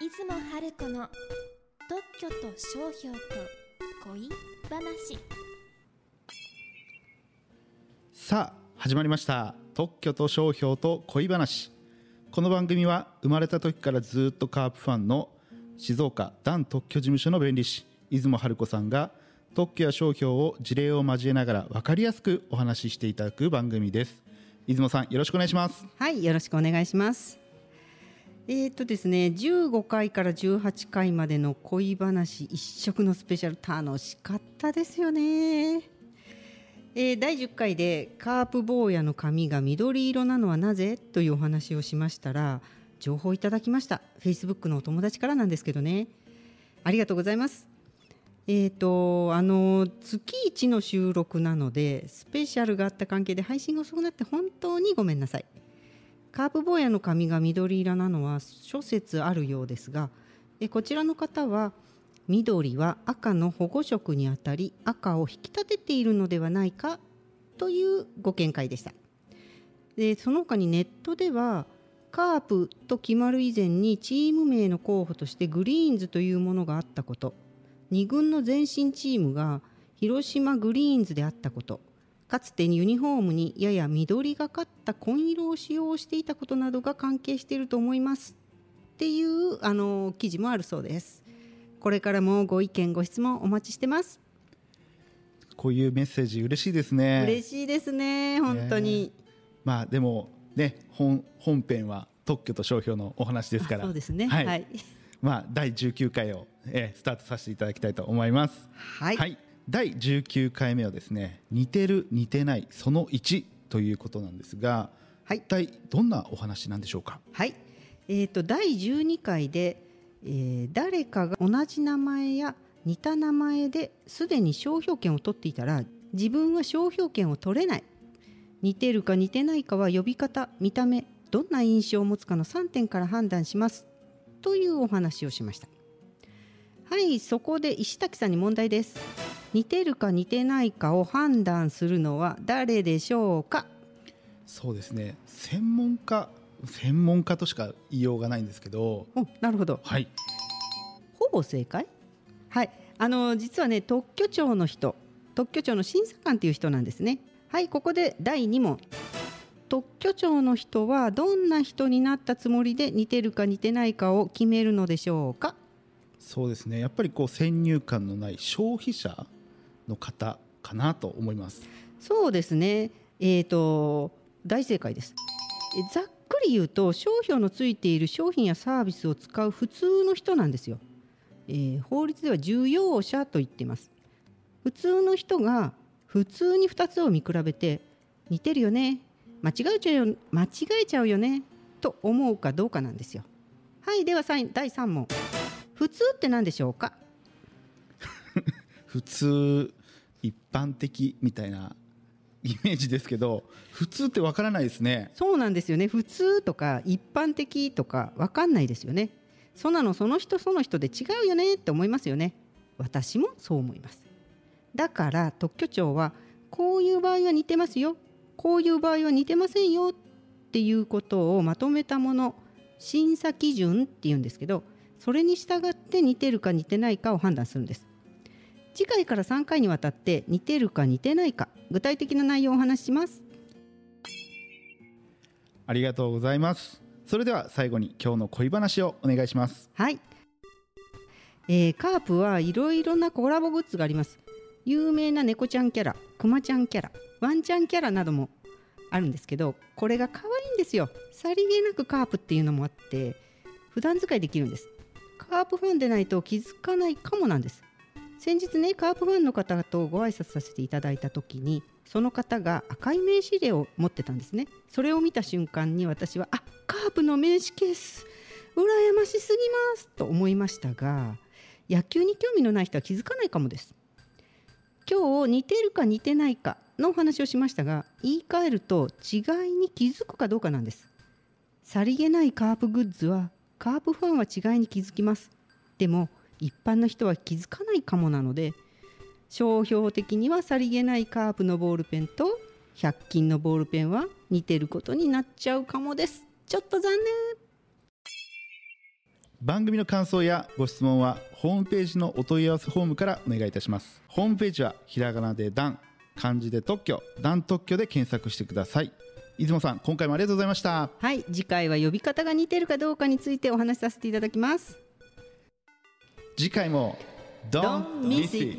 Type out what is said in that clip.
春子の特許と商標と恋話。さあ始まりました。特許と商標と恋話。この番組は生まれた時からずっとカープファンの静岡ダン特許事務所の弁理士出雲春子さんが特許や商標を事例を交えながら分かりやすくお話ししていただく番組です。出雲さんよろしくお願いします。はい、よろしくお願いします。えーとですね、15回から18回までの恋話一色のスペシャル楽しかったですよね。えー第10回でカープ坊やの髪が緑色なのはなぜというお話をしましたら情報いただきました。Facebook のお友達からなんですけどね。ありがとうございます。えーとあの月1の収録なのでスペシャルがあった関係で配信が遅くなって本当にごめんなさい。カープ坊やの髪が緑色なのは諸説あるようですがえこちらの方は緑は赤の保護色にあたり赤を引き立てているのではないかというご見解でした。でその他にネットではカープと決まる以前にチーム名の候補としてグリーンズというものがあったこと2軍の前身チームが広島グリーンズであったことかつてユニフォームにやや緑がかった紺色を使用していたことなどが関係していると思いますっていうあの記事もあるそうです。これからもご意見ご質問お待ちしてます。こういうメッセージ嬉しいですね。嬉しいですね本当に、まあでもね本本編は特許と商標のお話ですから。あそうですね。はい、はい。まあ第19回を、えースタートさせていただきたいと思います。はい第19回目はですね似てる似てないその1ということなんですが、はい。一体どんなお話なんでしょうか？はい、えー、と第12回で、えー誰かが同じ名前や似た名前ですでに商標権を取っていたら自分は商標権を取れない。似てるか似てないかは呼び方見た目どんな印象を持つかの3点から判断します。というお話をしました。はいそこで石滝さんに問題です似てるか似てないかを判断するのは誰でしょうか？そうですね。専門家専門家としか言いようがないんですけど。おなるほど。はい。ほぼ正解？はい。あの実はね特許庁の人特許庁の審査官っていう人なんですね。はいここで第2問。特許庁の人はどんな人になったつもりで似てるか似てないかを決めるのでしょうか？そうですね。やっぱりこう先入観のない消費者の方かなと思います。そうですね。えーと大正解です。えざっくり言うと商標のついている商品やサービスを使う普通の人なんですよ、えー法律では重要者と言っています。普通の人が普通に2つを見比べて似てるよね間違えちゃうよ間違えちゃうよねと思うかどうかなんですよ。はいではさい第3問。普通って何でしょうか？普通一般的みたいなイメージですけど普通ってわからないですね。そうなんですよね。普通とか一般的とか分かんないですよね。そんなのその人その人で違うよねって思いますよね。私もそう思います。だから特許庁はこういう場合は似てますよ。こういう場合は似てませんよ。っていうことをまとめたもの審査基準っていうんですけどそれに従って似てるか似てないかを判断するんです。次回から3回にわたって似てるか似てないか具体的な内容をお話しします。ありがとうございます。それでは最後に今日の恋話をお願いします。はい、えーカープはいろいろなコラボグッズがあります。有名な猫ちゃんキャラクマちゃんキャラワンちゃんキャラなどもあるんですけどこれが可愛いんですよ。さりげなくカープっていうのもあって普段使いできるんです。カープファンでないと気づかないかもなんです先日ねカープファンの方とご挨拶させていただいた時にその方が赤い名刺入れを持ってたんですね。それを見た瞬間に私はあカープの名刺ケース羨ましすぎますと思いましたが野球に興味のない人は気づかないかもです。今日似てるか似てないかのお話をしましたが言い換えると違いに気づくかどうかなんです。さりげないカープグッズはカープファンは違いに気づきます。でも一般の人は気づかないかもなので商標的にはさりげないカープのボールペンと100均のボールペンは似てることになっちゃうかもです。ちょっと残念。番組の感想やご質問はホームページのお問い合わせフォームからお願いいたします。ホームページはひらがなで「ダン」漢字で特許「ダン特許」で検索してください。出雲さん今回もありがとうございました。はい次回は呼び方が似てるかどうかについてお話しさせていただきます次回も Don't miss it